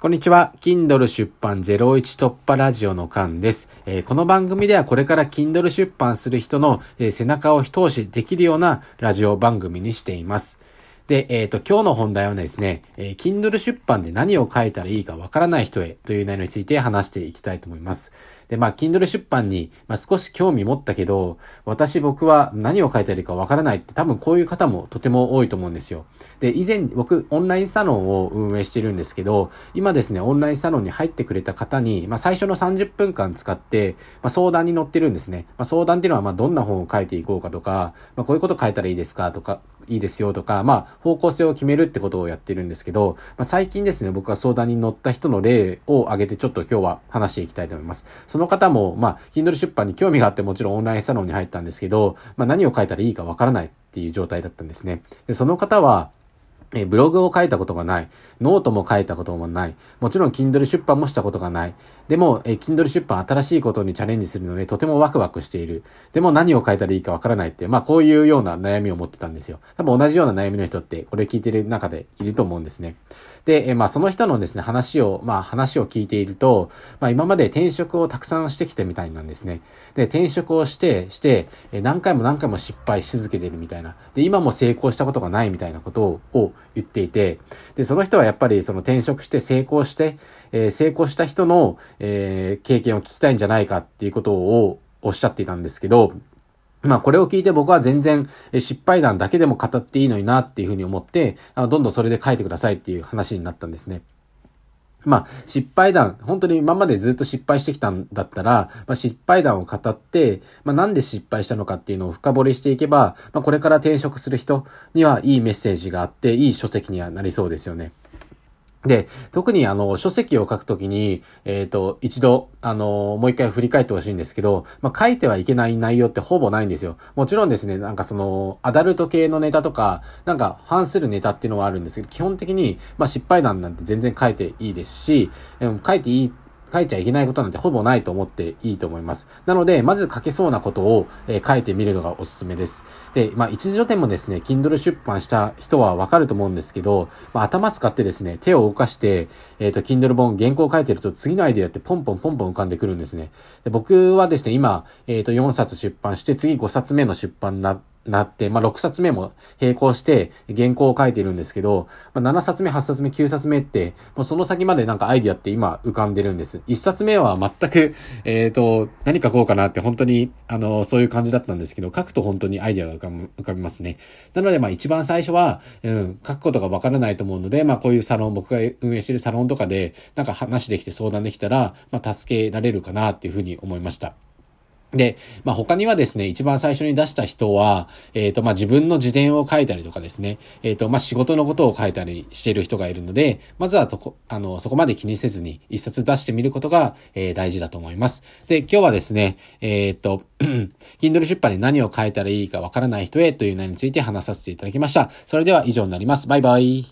こんにちは。Kindle 出版01突破ラジオの間です、えー、この番組ではこれから Kindle 出版する人の、えー、背中を一押しできるようなラジオ番組にしています。で、えっ、ー、と、今日の本題はですね、えー、Kindle 出版で何を書いたらいいかわからない人へという内容について話していきたいと思います。で、まあ、Kindle 出版に、まあ、少し興味持ったけど、私僕は何を書いたらいいかわからないって多分こういう方もとても多いと思うんですよ。で、以前僕オンラインサロンを運営してるんですけど、今ですね、オンラインサロンに入ってくれた方に、まあ、最初の30分間使って、まあ、相談に乗ってるんですね。まあ、相談っていうのは、まあ、どんな本を書いていこうかとか、まあ、こういうこと書いたらいいですかとか、いいですよとか、まあ、方向性を決めるってことをやってるんですけど、まあ、最近ですね、僕は相談に乗った人の例を挙げてちょっと今日は話していきたいと思います。そその方も、まあ、Kindle 出版に興味があってもちろんオンラインサロンに入ったんですけど、まあ、何を書いたらいいかわからないっていう状態だったんですね。で、その方は、えブログを書いたことがない。ノートも書いたこともない。もちろん Kindle 出版もしたことがない。でも、え Kindle 出版新しいことにチャレンジするのでとてもワクワクしている。でも何を書いたらいいかわからないって、まあこういうような悩みを持ってたんですよ。多分同じような悩みの人ってこれ聞いてる中でいると思うんですね。で、えまあその人のですね、話を、まあ話を聞いていると、まあ今まで転職をたくさんしてきたみたいなんですね。で、転職をして、して、え何回も何回も失敗し続けてるみたいな。で、今も成功したことがないみたいなことを言っていて、で、その人はやっぱりその転職して成功して、えー、成功した人の、えー、経験を聞きたいんじゃないかっていうことをおっしゃっていたんですけど、まあこれを聞いて僕は全然失敗談だけでも語っていいのになっていうふうに思って、どんどんそれで書いてくださいっていう話になったんですね。まあ、失敗談、本当に今までずっと失敗してきたんだったら、まあ、失敗談を語って、まあ、なんで失敗したのかっていうのを深掘りしていけば、まあ、これから転職する人にはいいメッセージがあって、いい書籍にはなりそうですよね。で、特にあの、書籍を書くときに、えっ、ー、と、一度、あの、もう一回振り返ってほしいんですけど、まあ、書いてはいけない内容ってほぼないんですよ。もちろんですね、なんかその、アダルト系のネタとか、なんか反するネタっていうのはあるんですけど、基本的に、まあ、失敗談なんて全然書いていいですし、書いていい書いちゃいけないことなんてほぼないと思っていいと思います。なので、まず書けそうなことを、えー、書いてみるのがおすすめです。で、まあ、一時でもですね、Kindle 出版した人はわかると思うんですけど、まあ、頭使ってですね、手を動かして、えっ、ー、と、Kindle 本原稿を書いてると次のアイデアってポンポンポンポン浮かんでくるんですね。で僕はですね、今、えっ、ー、と、4冊出版して、次5冊目の出版になって、なって、まあ、6冊目も並行して原稿を書いてるんですけど、まあ、7冊目、8冊目、9冊目って、もうその先までなんかアイディアって今浮かんでるんです。1冊目は全く、えっ、ー、と、何書こうかなって本当に、あの、そういう感じだったんですけど、書くと本当にアイディアが浮かびますね。なので、まあ一番最初は、うん、書くことがわからないと思うので、まあこういうサロン、僕が運営してるサロンとかで、なんか話できて相談できたら、まあ助けられるかなっていうふうに思いました。で、まあ、他にはですね、一番最初に出した人は、えっ、ー、と、まあ、自分の自伝を書いたりとかですね、えっ、ー、と、まあ、仕事のことを書いたりしている人がいるので、まずはとこ、あの、そこまで気にせずに一冊出してみることが、えー、大事だと思います。で、今日はですね、えっ、と、Kindle 出版で何を書いたらいいかわからない人へという内容について話させていただきました。それでは以上になります。バイバイ。